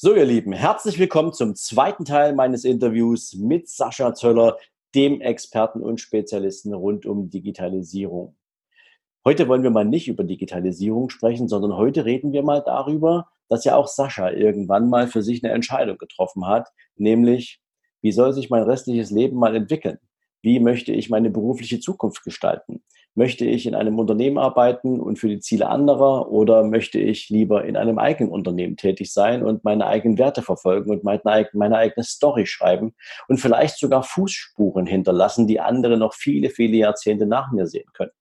So, ihr Lieben, herzlich willkommen zum zweiten Teil meines Interviews mit Sascha Zöller, dem Experten und Spezialisten rund um Digitalisierung. Heute wollen wir mal nicht über Digitalisierung sprechen, sondern heute reden wir mal darüber, dass ja auch Sascha irgendwann mal für sich eine Entscheidung getroffen hat, nämlich, wie soll sich mein restliches Leben mal entwickeln? Wie möchte ich meine berufliche Zukunft gestalten? Möchte ich in einem Unternehmen arbeiten und für die Ziele anderer oder möchte ich lieber in einem eigenen Unternehmen tätig sein und meine eigenen Werte verfolgen und meine, meine eigene Story schreiben und vielleicht sogar Fußspuren hinterlassen, die andere noch viele, viele Jahrzehnte nach mir sehen können?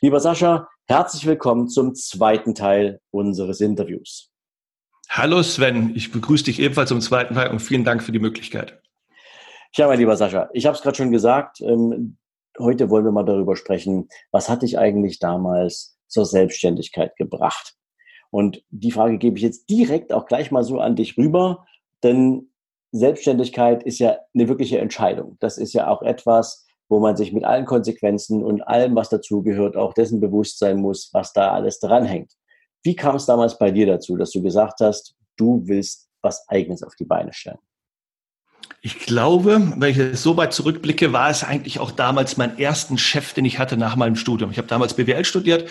Lieber Sascha, herzlich willkommen zum zweiten Teil unseres Interviews. Hallo Sven, ich begrüße dich ebenfalls zum zweiten Teil und vielen Dank für die Möglichkeit. Ja, mein lieber Sascha, ich habe es gerade schon gesagt, ähm, heute wollen wir mal darüber sprechen, was hat dich eigentlich damals zur Selbstständigkeit gebracht? Und die Frage gebe ich jetzt direkt auch gleich mal so an dich rüber, denn Selbstständigkeit ist ja eine wirkliche Entscheidung. Das ist ja auch etwas, wo man sich mit allen Konsequenzen und allem, was dazugehört, auch dessen bewusst sein muss, was da alles dranhängt. Wie kam es damals bei dir dazu, dass du gesagt hast, du willst was Eigenes auf die Beine stellen? Ich glaube, wenn ich so weit zurückblicke, war es eigentlich auch damals mein ersten Chef, den ich hatte nach meinem Studium. Ich habe damals BWL studiert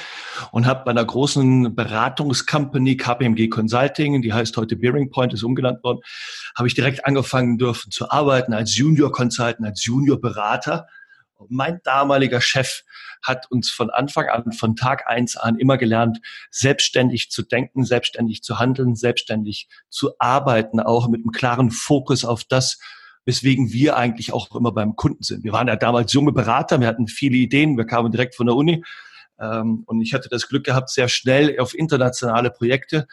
und habe bei einer großen Beratungscompany KPMG Consulting, die heißt heute Bearing Point, ist umgenannt worden, habe ich direkt angefangen dürfen zu arbeiten als Junior Consultant, als Junior Berater. Und mein damaliger Chef hat uns von Anfang an, von Tag eins an immer gelernt, selbstständig zu denken, selbstständig zu handeln, selbstständig zu arbeiten, auch mit einem klaren Fokus auf das, weswegen wir eigentlich auch immer beim Kunden sind. Wir waren ja damals junge Berater, wir hatten viele Ideen, wir kamen direkt von der Uni ähm, und ich hatte das Glück gehabt, sehr schnell auf internationale Projekte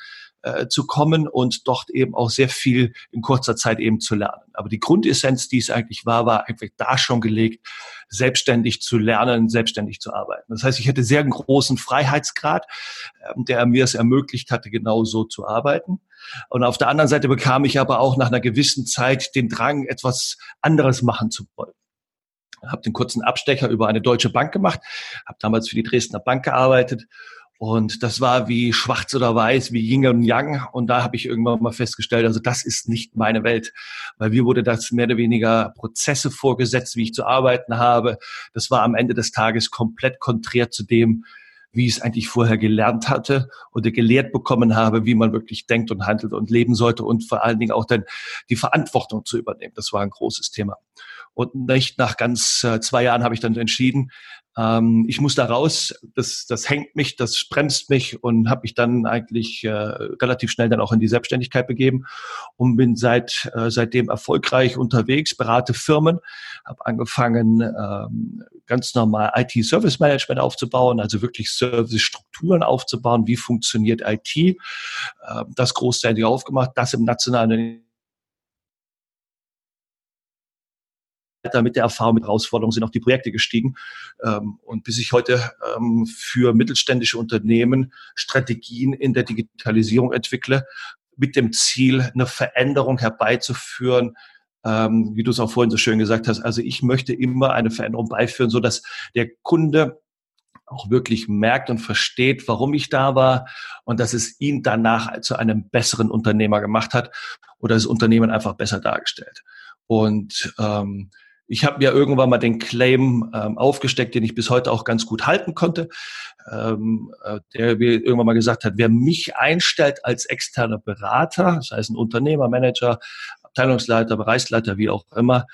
äh, zu kommen und dort eben auch sehr viel in kurzer Zeit eben zu lernen. Aber die Grundessenz, die es eigentlich war, war einfach da schon gelegt, selbstständig zu lernen, selbstständig zu arbeiten. Das heißt, ich hatte sehr großen Freiheitsgrad, äh, der mir es ermöglicht hatte, genau so zu arbeiten. Und auf der anderen Seite bekam ich aber auch nach einer gewissen Zeit den Drang, etwas anderes machen zu wollen habe den kurzen Abstecher über eine deutsche Bank gemacht, habe damals für die Dresdner Bank gearbeitet und das war wie schwarz oder weiß, wie Yin und Yang. Und da habe ich irgendwann mal festgestellt, also das ist nicht meine Welt. Weil mir wurde das mehr oder weniger Prozesse vorgesetzt, wie ich zu arbeiten habe. Das war am Ende des Tages komplett konträr zu dem, wie ich es eigentlich vorher gelernt hatte oder gelehrt bekommen habe, wie man wirklich denkt und handelt und leben sollte und vor allen Dingen auch dann die Verantwortung zu übernehmen. Das war ein großes Thema. Und nicht nach ganz äh, zwei Jahren habe ich dann entschieden, ähm, ich muss da raus, das, das hängt mich, das bremst mich und habe mich dann eigentlich äh, relativ schnell dann auch in die Selbstständigkeit begeben und bin seit äh, seitdem erfolgreich unterwegs, berate Firmen, habe angefangen ähm, ganz normal IT-Service Management aufzubauen, also wirklich Service-Strukturen aufzubauen, wie funktioniert IT, äh, das großteilig aufgemacht, das im nationalen mit der Erfahrung, mit Herausforderungen sind auch die Projekte gestiegen. Ähm, und bis ich heute ähm, für mittelständische Unternehmen Strategien in der Digitalisierung entwickle, mit dem Ziel, eine Veränderung herbeizuführen, ähm, wie du es auch vorhin so schön gesagt hast. Also ich möchte immer eine Veränderung beiführen, so dass der Kunde auch wirklich merkt und versteht, warum ich da war und dass es ihn danach zu einem besseren Unternehmer gemacht hat oder das Unternehmen einfach besser dargestellt. Und ähm, ich habe mir irgendwann mal den Claim ähm, aufgesteckt, den ich bis heute auch ganz gut halten konnte, ähm, äh, der mir irgendwann mal gesagt hat, wer mich einstellt als externer Berater, das heißt ein Unternehmer, Manager, Abteilungsleiter, Bereichsleiter, wie auch immer,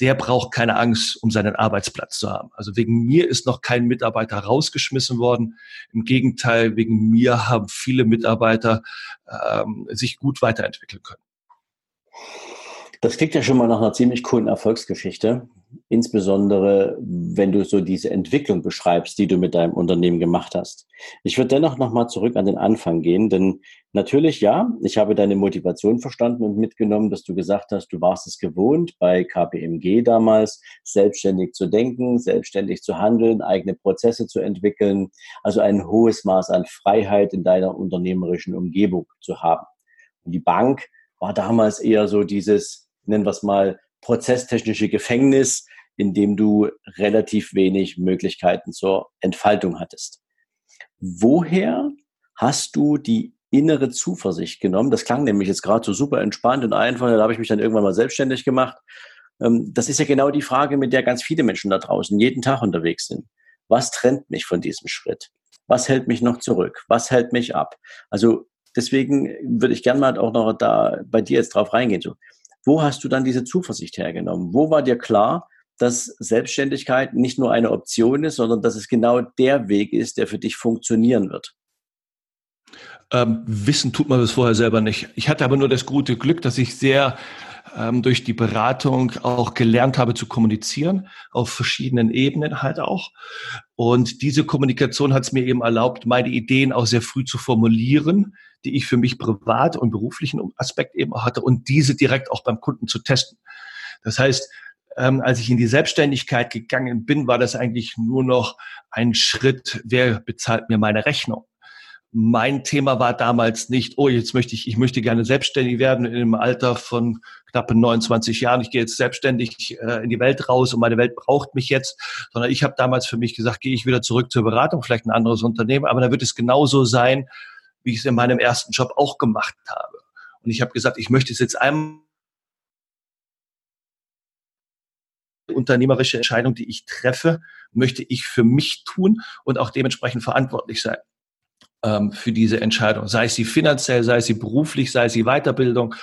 der braucht keine Angst, um seinen Arbeitsplatz zu haben. Also wegen mir ist noch kein Mitarbeiter rausgeschmissen worden. Im Gegenteil, wegen mir haben viele Mitarbeiter ähm, sich gut weiterentwickeln können. Das klingt ja schon mal nach einer ziemlich coolen Erfolgsgeschichte. Insbesondere, wenn du so diese Entwicklung beschreibst, die du mit deinem Unternehmen gemacht hast. Ich würde dennoch nochmal zurück an den Anfang gehen, denn natürlich, ja, ich habe deine Motivation verstanden und mitgenommen, dass du gesagt hast, du warst es gewohnt, bei KPMG damals selbstständig zu denken, selbstständig zu handeln, eigene Prozesse zu entwickeln, also ein hohes Maß an Freiheit in deiner unternehmerischen Umgebung zu haben. Und die Bank war damals eher so dieses, nennen wir es mal, prozesstechnische Gefängnis, in dem du relativ wenig Möglichkeiten zur Entfaltung hattest. Woher hast du die innere Zuversicht genommen? Das klang nämlich jetzt gerade so super entspannt und einfach. Da habe ich mich dann irgendwann mal selbstständig gemacht. Ähm, das ist ja genau die Frage, mit der ganz viele Menschen da draußen jeden Tag unterwegs sind. Was trennt mich von diesem Schritt? Was hält mich noch zurück? Was hält mich ab? Also deswegen würde ich gerne mal auch noch da bei dir jetzt drauf reingehen. So, wo hast du dann diese Zuversicht hergenommen? Wo war dir klar, dass Selbstständigkeit nicht nur eine Option ist, sondern dass es genau der Weg ist, der für dich funktionieren wird? Ähm, wissen tut man das vorher selber nicht. Ich hatte aber nur das gute Glück, dass ich sehr ähm, durch die Beratung auch gelernt habe zu kommunizieren, auf verschiedenen Ebenen halt auch. Und diese Kommunikation hat es mir eben erlaubt, meine Ideen auch sehr früh zu formulieren, die ich für mich privat und beruflichen Aspekt eben hatte und diese direkt auch beim Kunden zu testen. Das heißt, ähm, als ich in die Selbstständigkeit gegangen bin, war das eigentlich nur noch ein Schritt, wer bezahlt mir meine Rechnung? Mein Thema war damals nicht, oh, jetzt möchte ich, ich möchte gerne selbstständig werden im Alter von knappen 29 Jahren. Ich gehe jetzt selbstständig äh, in die Welt raus und meine Welt braucht mich jetzt, sondern ich habe damals für mich gesagt, gehe ich wieder zurück zur Beratung, vielleicht ein anderes Unternehmen, aber da wird es genauso sein, wie ich es in meinem ersten Job auch gemacht habe. Und ich habe gesagt, ich möchte es jetzt einmal unternehmerische Entscheidung, die ich treffe, möchte ich für mich tun und auch dementsprechend verantwortlich sein ähm, für diese Entscheidung, sei sie finanziell, sei sie beruflich, sei sie Weiterbildung.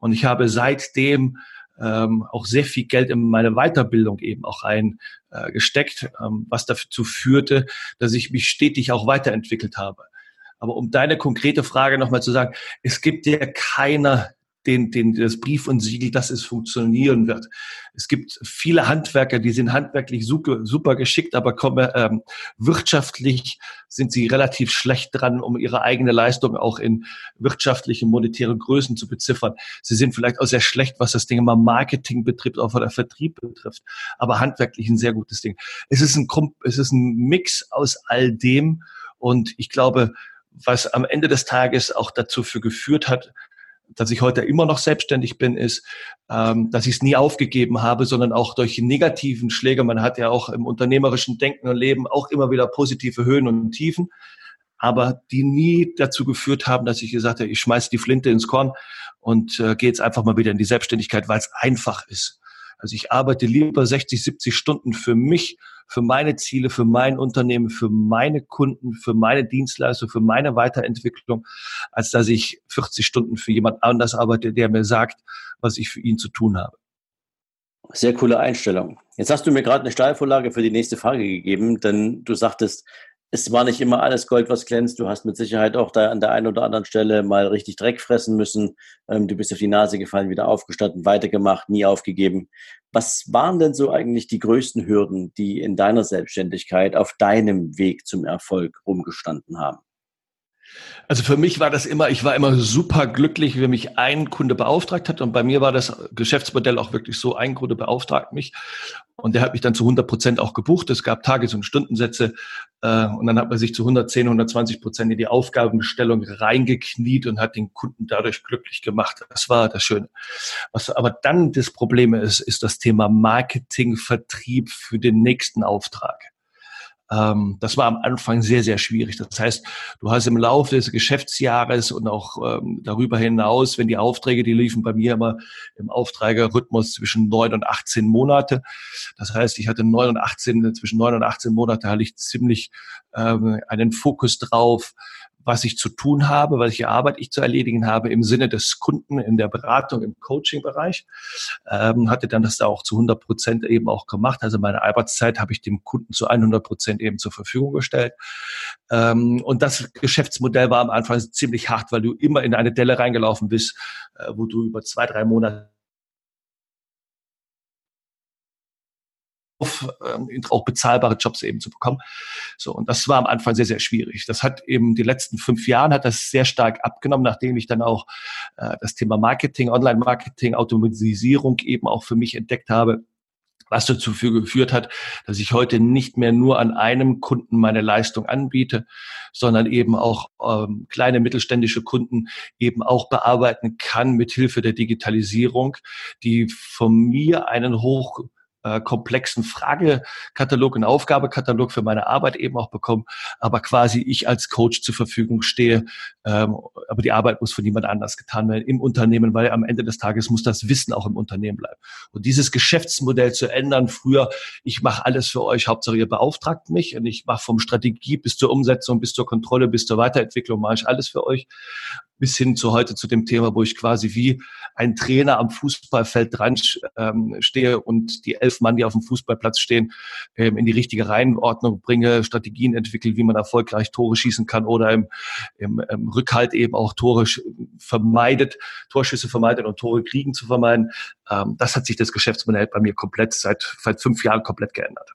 Und ich habe seitdem ähm, auch sehr viel Geld in meine Weiterbildung eben auch reingesteckt, äh, ähm, was dazu führte, dass ich mich stetig auch weiterentwickelt habe. Aber um deine konkrete Frage nochmal zu sagen, es gibt ja keiner den, den, das Brief und Siegel, dass es funktionieren wird. Es gibt viele Handwerker, die sind handwerklich super, super geschickt, aber komme, ähm, wirtschaftlich sind sie relativ schlecht dran, um ihre eigene Leistung auch in wirtschaftliche, monetäre Größen zu beziffern. Sie sind vielleicht auch sehr schlecht, was das Ding immer Marketing betrifft, auch der Vertrieb betrifft, aber handwerklich ein sehr gutes Ding. Es ist ein, es ist ein Mix aus all dem und ich glaube, was am Ende des Tages auch dazu für geführt hat, dass ich heute immer noch selbstständig bin, ist, ähm, dass ich es nie aufgegeben habe, sondern auch durch negativen Schläge. Man hat ja auch im unternehmerischen Denken und Leben auch immer wieder positive Höhen und Tiefen, aber die nie dazu geführt haben, dass ich gesagt habe, ich schmeiße die Flinte ins Korn und äh, gehe jetzt einfach mal wieder in die Selbstständigkeit, weil es einfach ist. Also ich arbeite lieber 60, 70 Stunden für mich, für meine Ziele, für mein Unternehmen, für meine Kunden, für meine Dienstleistung, für meine Weiterentwicklung, als dass ich 40 Stunden für jemand anders arbeite, der mir sagt, was ich für ihn zu tun habe. Sehr coole Einstellung. Jetzt hast du mir gerade eine Steilvorlage für die nächste Frage gegeben, denn du sagtest, es war nicht immer alles Gold, was glänzt. Du hast mit Sicherheit auch da an der einen oder anderen Stelle mal richtig Dreck fressen müssen. Ähm, du bist auf die Nase gefallen, wieder aufgestanden, weitergemacht, nie aufgegeben. Was waren denn so eigentlich die größten Hürden, die in deiner Selbstständigkeit auf deinem Weg zum Erfolg rumgestanden haben? Also für mich war das immer, ich war immer super glücklich, wenn mich ein Kunde beauftragt hat. Und bei mir war das Geschäftsmodell auch wirklich so, ein Kunde beauftragt mich. Und der hat mich dann zu 100 Prozent auch gebucht. Es gab Tages- und Stundensätze. Äh, und dann hat man sich zu 110, 120 Prozent in die Aufgabenstellung reingekniet und hat den Kunden dadurch glücklich gemacht. Das war das Schöne. Was aber dann das Problem ist, ist das Thema Marketing, Vertrieb für den nächsten Auftrag. Ähm, das war am Anfang sehr, sehr schwierig. Das heißt, du hast im Laufe des Geschäftsjahres und auch ähm, darüber hinaus, wenn die Aufträge, die liefen bei mir immer im Aufträgerrhythmus zwischen neun und 18 Monate. Das heißt, ich hatte neun und 18, zwischen neun und 18 Monate hatte ich ziemlich ähm, einen Fokus drauf, was ich zu tun habe, welche Arbeit ich zu erledigen habe im Sinne des Kunden in der Beratung, im Coaching-Bereich. Ähm, hatte dann das da auch zu 100 Prozent eben auch gemacht. Also meine Arbeitszeit habe ich dem Kunden zu 100 Prozent eben zur Verfügung gestellt. Ähm, und das Geschäftsmodell war am Anfang ziemlich hart, weil du immer in eine Delle reingelaufen bist, äh, wo du über zwei, drei Monate ähm, auch bezahlbare Jobs eben zu bekommen. So, und das war am Anfang sehr, sehr schwierig. Das hat eben die letzten fünf Jahren hat das sehr stark abgenommen, nachdem ich dann auch äh, das Thema Marketing, Online-Marketing, Automatisierung eben auch für mich entdeckt habe was dazu geführt hat, dass ich heute nicht mehr nur an einem Kunden meine Leistung anbiete, sondern eben auch ähm, kleine mittelständische Kunden eben auch bearbeiten kann mit Hilfe der Digitalisierung, die von mir einen hoch äh, komplexen Fragekatalog, einen Aufgabekatalog für meine Arbeit eben auch bekommen, aber quasi ich als Coach zur Verfügung stehe. Ähm, aber die Arbeit muss von jemand anders getan werden im Unternehmen, weil am Ende des Tages muss das Wissen auch im Unternehmen bleiben. Und dieses Geschäftsmodell zu ändern, früher, ich mache alles für euch, Hauptsache ihr beauftragt mich und ich mache vom Strategie bis zur Umsetzung, bis zur Kontrolle, bis zur Weiterentwicklung, mache ich alles für euch bis hin zu heute zu dem Thema, wo ich quasi wie ein Trainer am Fußballfeld dran ähm, stehe und die elf Mann, die auf dem Fußballplatz stehen, ähm, in die richtige Reihenordnung bringe, Strategien entwickle, wie man erfolgreich Tore schießen kann oder im, im, im Rückhalt eben auch Tore vermeidet, Torschüsse vermeidet und Tore kriegen zu vermeiden. Ähm, das hat sich das Geschäftsmodell bei mir komplett seit, seit fünf Jahren komplett geändert.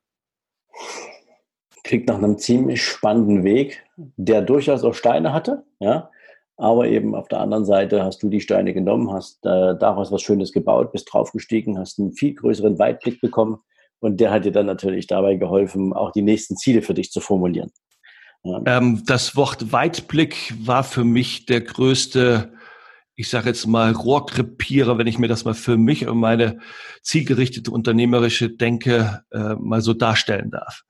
Klingt nach einem ziemlich spannenden Weg, der durchaus auch Steine hatte, ja aber eben auf der anderen Seite hast du die Steine genommen, hast äh, daraus was Schönes gebaut, bist draufgestiegen, hast einen viel größeren Weitblick bekommen und der hat dir dann natürlich dabei geholfen, auch die nächsten Ziele für dich zu formulieren. Ja. Ähm, das Wort Weitblick war für mich der größte, ich sage jetzt mal Rohrkrepierer, wenn ich mir das mal für mich und meine zielgerichtete unternehmerische Denke äh, mal so darstellen darf.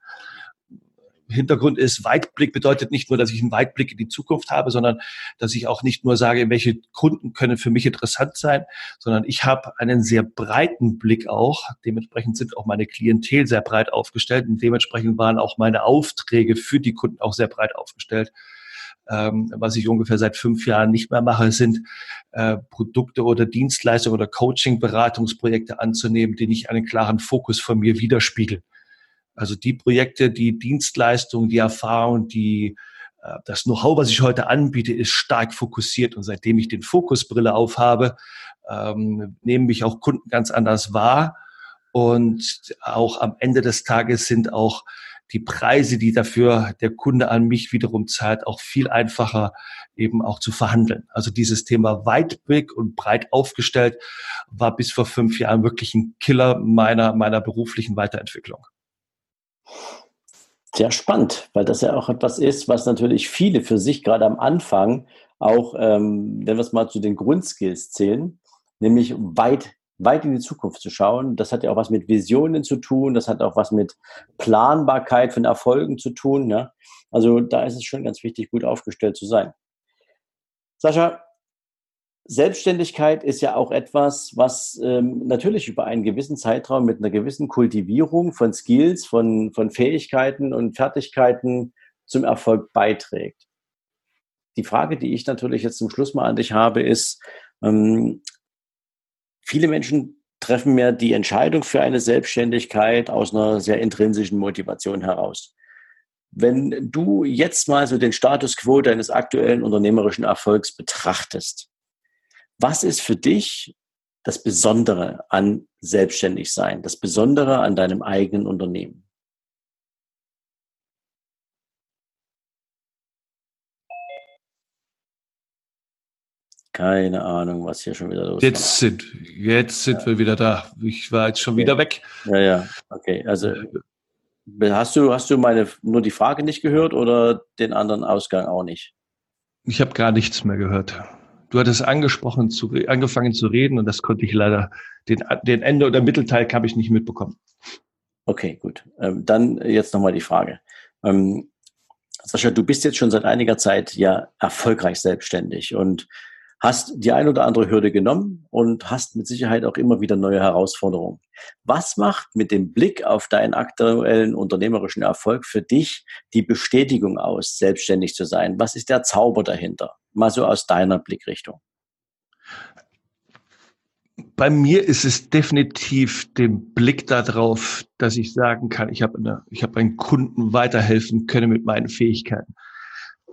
Hintergrund ist, Weitblick bedeutet nicht nur, dass ich einen Weitblick in die Zukunft habe, sondern dass ich auch nicht nur sage, welche Kunden können für mich interessant sein, sondern ich habe einen sehr breiten Blick auch. Dementsprechend sind auch meine Klientel sehr breit aufgestellt und dementsprechend waren auch meine Aufträge für die Kunden auch sehr breit aufgestellt. Ähm, was ich ungefähr seit fünf Jahren nicht mehr mache, sind äh, Produkte oder Dienstleistungen oder Coaching-Beratungsprojekte anzunehmen, die nicht einen klaren Fokus von mir widerspiegeln. Also die Projekte, die Dienstleistungen, die Erfahrung, die äh, das Know-how, was ich heute anbiete, ist stark fokussiert. Und seitdem ich den Fokusbrille aufhabe, ähm, nehmen mich auch Kunden ganz anders wahr. Und auch am Ende des Tages sind auch die Preise, die dafür der Kunde an mich wiederum zahlt, auch viel einfacher eben auch zu verhandeln. Also dieses Thema Weitblick und breit aufgestellt war bis vor fünf Jahren wirklich ein Killer meiner, meiner beruflichen Weiterentwicklung. Sehr spannend, weil das ja auch etwas ist, was natürlich viele für sich gerade am Anfang auch, ähm, wenn wir es mal zu den Grundskills zählen, nämlich weit, weit in die Zukunft zu schauen. Das hat ja auch was mit Visionen zu tun, das hat auch was mit Planbarkeit von Erfolgen zu tun. Ja? Also da ist es schon ganz wichtig, gut aufgestellt zu sein. Sascha, Selbstständigkeit ist ja auch etwas, was ähm, natürlich über einen gewissen Zeitraum mit einer gewissen Kultivierung von Skills, von, von Fähigkeiten und Fertigkeiten zum Erfolg beiträgt. Die Frage, die ich natürlich jetzt zum Schluss mal an dich habe, ist, ähm, viele Menschen treffen mir die Entscheidung für eine Selbstständigkeit aus einer sehr intrinsischen Motivation heraus. Wenn du jetzt mal so den Status quo deines aktuellen unternehmerischen Erfolgs betrachtest, was ist für dich das Besondere an Selbstständigsein, das Besondere an deinem eigenen Unternehmen? Keine Ahnung, was hier schon wieder los ist. Jetzt sind, jetzt sind ja. wir wieder da. Ich war jetzt schon okay. wieder weg. Ja, ja, okay. Also äh, hast du, hast du meine nur die Frage nicht gehört oder den anderen Ausgang auch nicht? Ich habe gar nichts mehr gehört. Du hattest angesprochen, zu, angefangen zu reden und das konnte ich leider, den, den Ende oder Mittelteil habe ich nicht mitbekommen. Okay, gut. Ähm, dann jetzt nochmal die Frage. Ähm, Sascha, du bist jetzt schon seit einiger Zeit ja erfolgreich selbstständig und hast die ein oder andere Hürde genommen und hast mit Sicherheit auch immer wieder neue Herausforderungen. Was macht mit dem Blick auf deinen aktuellen unternehmerischen Erfolg für dich die Bestätigung aus, selbstständig zu sein? Was ist der Zauber dahinter? Mal so aus deiner Blickrichtung. Bei mir ist es definitiv den Blick darauf, dass ich sagen kann, ich habe, eine, ich habe einen Kunden weiterhelfen können mit meinen Fähigkeiten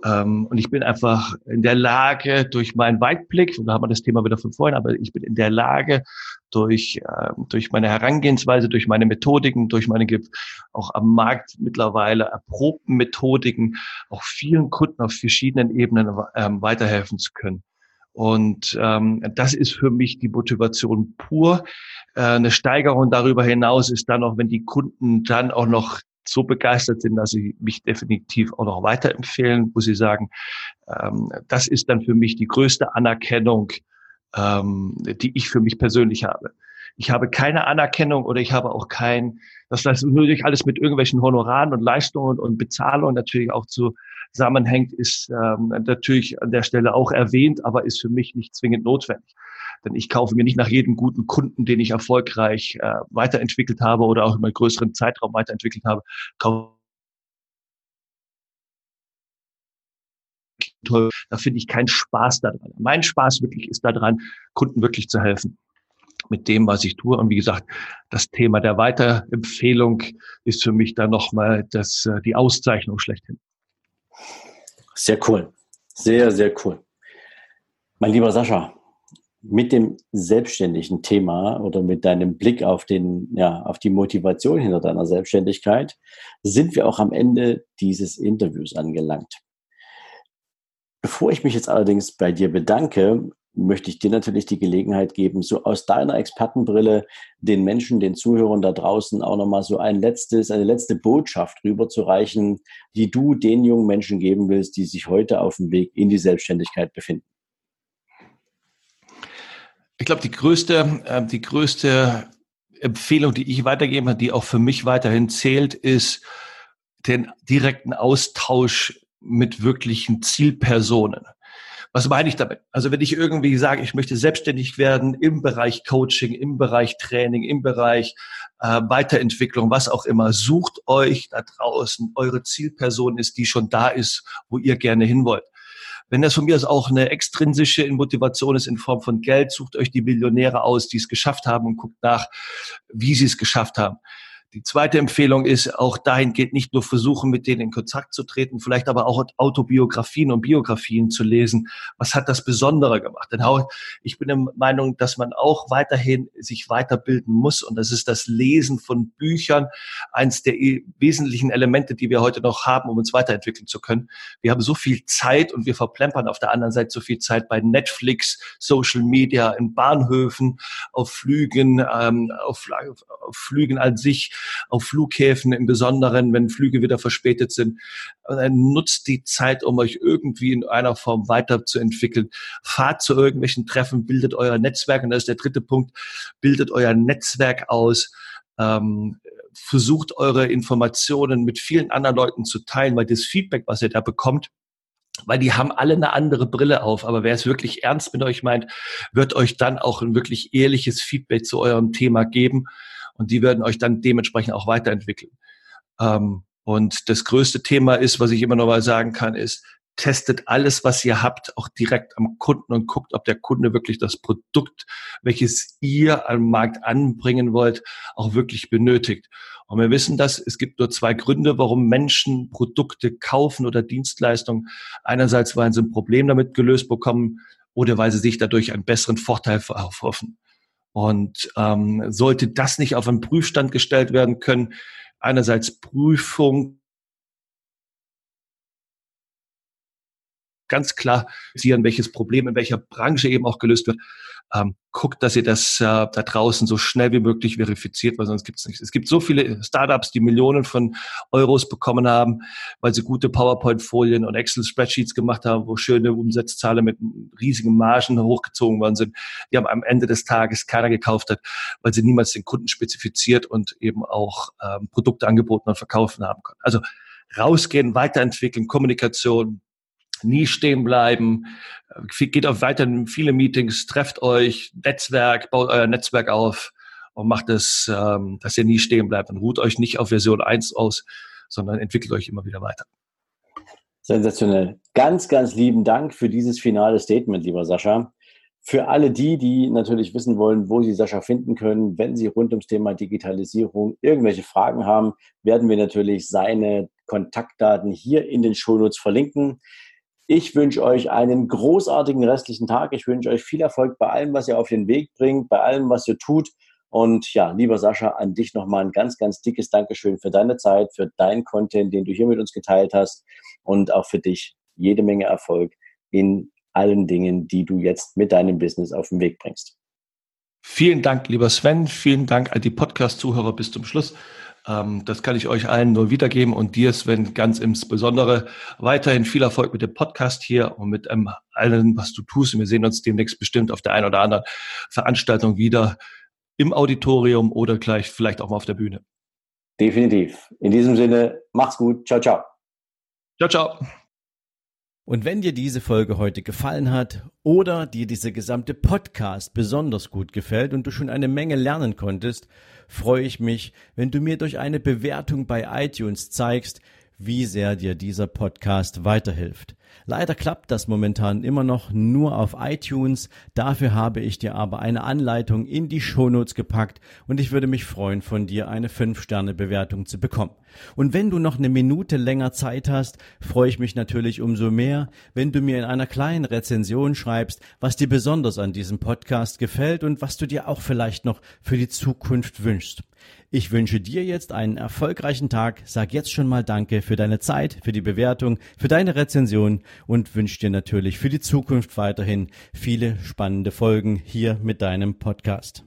Ähm, und ich bin einfach in der Lage, durch meinen Weitblick, und da haben wir das Thema wieder von vorhin, aber ich bin in der Lage, durch, äh, durch meine Herangehensweise, durch meine Methodiken, durch meine auch am Markt mittlerweile erprobten Methodiken, auch vielen Kunden auf verschiedenen Ebenen ähm, weiterhelfen zu können. Und ähm, das ist für mich die Motivation pur. Äh, eine Steigerung darüber hinaus ist dann auch, wenn die Kunden dann auch noch so begeistert sind, dass sie mich definitiv auch noch weiterempfehlen, wo sie sagen, ähm, das ist dann für mich die größte Anerkennung, ähm, die ich für mich persönlich habe. Ich habe keine Anerkennung oder ich habe auch kein, das natürlich alles mit irgendwelchen Honoraren und Leistungen und Bezahlungen natürlich auch zusammenhängt, ist ähm, natürlich an der Stelle auch erwähnt, aber ist für mich nicht zwingend notwendig. Denn ich kaufe mir nicht nach jedem guten Kunden, den ich erfolgreich äh, weiterentwickelt habe oder auch über einen größeren Zeitraum weiterentwickelt habe, kaufe Da finde ich keinen Spaß daran. Mein Spaß wirklich ist daran, Kunden wirklich zu helfen mit dem, was ich tue. Und wie gesagt, das Thema der Weiterempfehlung ist für mich dann nochmal das, äh, die Auszeichnung schlechthin. Sehr cool. Sehr, sehr cool. Mein lieber Sascha, mit dem selbstständigen Thema oder mit deinem Blick auf den, ja, auf die Motivation hinter deiner Selbstständigkeit sind wir auch am Ende dieses Interviews angelangt. Bevor ich mich jetzt allerdings bei dir bedanke, möchte ich dir natürlich die Gelegenheit geben, so aus deiner Expertenbrille den Menschen, den Zuhörern da draußen auch nochmal so ein letztes, eine letzte Botschaft rüberzureichen, die du den jungen Menschen geben willst, die sich heute auf dem Weg in die Selbstständigkeit befinden. Ich glaube, die größte, äh, die größte Empfehlung, die ich weitergeben kann, die auch für mich weiterhin zählt, ist den direkten Austausch mit wirklichen Zielpersonen. Was meine ich damit? Also wenn ich irgendwie sage, ich möchte selbstständig werden im Bereich Coaching, im Bereich Training, im Bereich äh, Weiterentwicklung, was auch immer, sucht euch da draußen eure Zielperson ist, die schon da ist, wo ihr gerne hin wollt. Wenn das von mir aus auch eine extrinsische Motivation ist in Form von Geld, sucht euch die Millionäre aus, die es geschafft haben und guckt nach, wie sie es geschafft haben. Die zweite Empfehlung ist auch dahingehend nicht nur versuchen, mit denen in Kontakt zu treten, vielleicht aber auch Autobiografien und Biografien zu lesen. Was hat das Besondere gemacht? Denn ich bin der Meinung, dass man auch weiterhin sich weiterbilden muss. Und das ist das Lesen von Büchern, eins der wesentlichen Elemente, die wir heute noch haben, um uns weiterentwickeln zu können. Wir haben so viel Zeit und wir verplempern auf der anderen Seite so viel Zeit bei Netflix, Social Media, in Bahnhöfen, auf Flügen, ähm, auf, auf Flügen an sich auf Flughäfen im Besonderen, wenn Flüge wieder verspätet sind. Nutzt die Zeit, um euch irgendwie in einer Form weiterzuentwickeln. Fahrt zu irgendwelchen Treffen, bildet euer Netzwerk. Und das ist der dritte Punkt. Bildet euer Netzwerk aus. Ähm, versucht eure Informationen mit vielen anderen Leuten zu teilen, weil das Feedback, was ihr da bekommt, weil die haben alle eine andere Brille auf. Aber wer es wirklich ernst mit euch meint, wird euch dann auch ein wirklich ehrliches Feedback zu eurem Thema geben und die werden euch dann dementsprechend auch weiterentwickeln. Ähm, und das größte Thema ist, was ich immer noch mal sagen kann, ist, testet alles, was ihr habt, auch direkt am Kunden und guckt, ob der Kunde wirklich das Produkt, welches ihr am Markt anbringen wollt, auch wirklich benötigt. Und wir wissen das, es gibt nur zwei Gründe, warum Menschen Produkte kaufen oder Dienstleistungen. Einerseits, weil sie ein Problem damit gelöst bekommen oder weil sie sich dadurch einen besseren Vorteil erhoffen. Und ähm, sollte das nicht auf einen Prüfstand gestellt werden können, einerseits Prüfung, ganz klar sehen, welches Problem in welcher Branche eben auch gelöst wird ähm, guckt, dass ihr das äh, da draußen so schnell wie möglich verifiziert, weil sonst gibt es nichts. Es gibt so viele Startups, die Millionen von Euros bekommen haben, weil sie gute PowerPoint-Folien und Excel-Spreadsheets gemacht haben, wo schöne Umsatzzahlen mit riesigen Margen hochgezogen worden sind, die haben am Ende des Tages keiner gekauft hat, weil sie niemals den Kunden spezifiziert und eben auch ähm, Produkte angeboten und verkaufen haben können. Also rausgehen, weiterentwickeln, Kommunikation, nie stehen bleiben, äh, geht auf weiterhin viele Meetings, trefft euch, Netzwerk, baut euer Netzwerk auf und macht es, ähm, dass ihr nie stehen bleibt und ruht euch nicht auf Version 1 aus, sondern entwickelt euch immer wieder weiter. Sensationell. Ganz, ganz lieben Dank für dieses finale Statement, lieber Sascha. Für alle die, die natürlich wissen wollen, wo sie Sascha finden können, wenn sie rund ums Thema Digitalisierung irgendwelche Fragen haben, werden wir natürlich seine Kontaktdaten hier in den Shownotes verlinken. Ich wünsche euch einen großartigen restlichen Tag. Ich wünsche euch viel Erfolg bei allem, was ihr auf den Weg bringt, bei allem, was ihr tut. Und ja, lieber Sascha, an dich nochmal ein ganz, ganz dickes Dankeschön für deine Zeit, für deinen Content, den du hier mit uns geteilt hast und auch für dich jede Menge Erfolg in allen Dingen, die du jetzt mit deinem Business auf den Weg bringst. Vielen Dank, lieber Sven. Vielen Dank an die Podcast-Zuhörer bis zum Schluss. Ähm, das kann ich euch allen nur wiedergeben und dir, Sven, ganz insbesondere weiterhin viel Erfolg mit dem Podcast hier und mit ähm, allem, was du tust. Und wir sehen uns demnächst bestimmt auf der einen oder anderen Veranstaltung wieder im Auditorium oder gleich vielleicht auch mal auf der Bühne. Definitiv. In diesem Sinne, macht's gut. Ciao, ciao. Ciao, ciao. Und wenn dir diese Folge heute gefallen hat oder dir dieser gesamte Podcast besonders gut gefällt und du schon eine Menge lernen konntest, freue ich mich, wenn du mir durch eine Bewertung bei iTunes zeigst, wie sehr dir dieser Podcast weiterhilft. Leider klappt das momentan immer noch nur auf iTunes. Dafür habe ich dir aber eine Anleitung in die Shownotes gepackt und ich würde mich freuen, von dir eine 5-Sterne-Bewertung zu bekommen. Und wenn du noch eine Minute länger Zeit hast, freue ich mich natürlich umso mehr, wenn du mir in einer kleinen Rezension schreibst, was dir besonders an diesem Podcast gefällt und was du dir auch vielleicht noch für die Zukunft wünschst. Ich wünsche dir jetzt einen erfolgreichen Tag, sag jetzt schon mal Danke für deine Zeit, für die Bewertung, für deine Rezension und wünsche dir natürlich für die Zukunft weiterhin viele spannende Folgen hier mit deinem Podcast.